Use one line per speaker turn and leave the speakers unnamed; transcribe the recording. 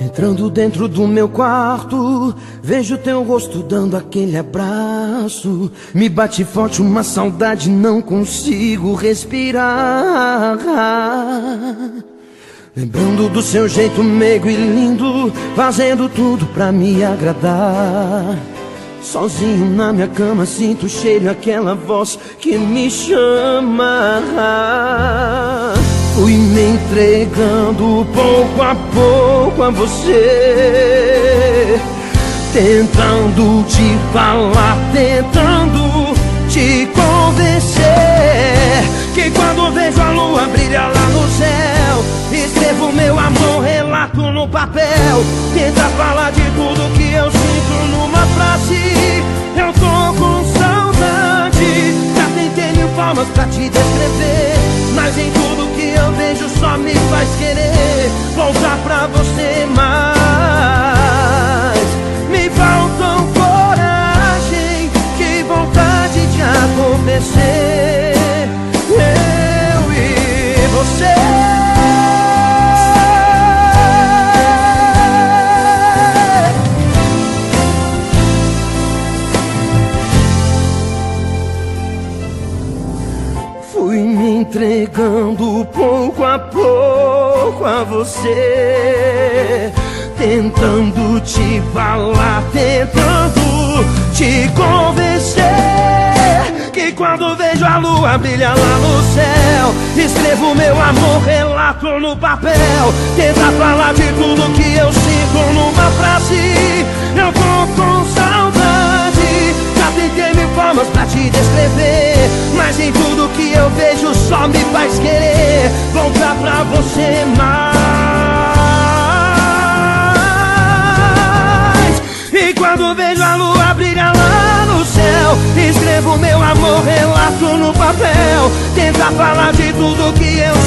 Entrando dentro do meu quarto, vejo teu rosto dando aquele abraço. Me bate forte uma saudade, não consigo respirar. Lembrando do seu jeito meigo e lindo, fazendo tudo pra me agradar. Sozinho na minha cama sinto o cheiro aquela voz que me chama. Fui me entregando pouco a pouco a você, tentando te falar, tentando te convencer que quando vejo a lua brilhar lá no céu, escrevo meu amor, relato no papel, tenta falar de tudo que eu sinto numa frase. Eu tô com saudade, já tentei mil formas pra te descrever, mas em tudo que eu vejo só me faz querer voltar pra você entregando pouco a pouco a você, tentando te falar, tentando te convencer que quando vejo a lua brilhar lá no céu, escrevo meu amor, relato no papel, tenta falar de tudo que eu sinto numa frase. Eu tô com saudade, já tentei mil formas pra te descrever, mas em tudo só me faz querer voltar pra você mais. E quando vejo a lua brilhar lá no céu, escrevo meu amor, relato no papel, tenta falar de tudo que eu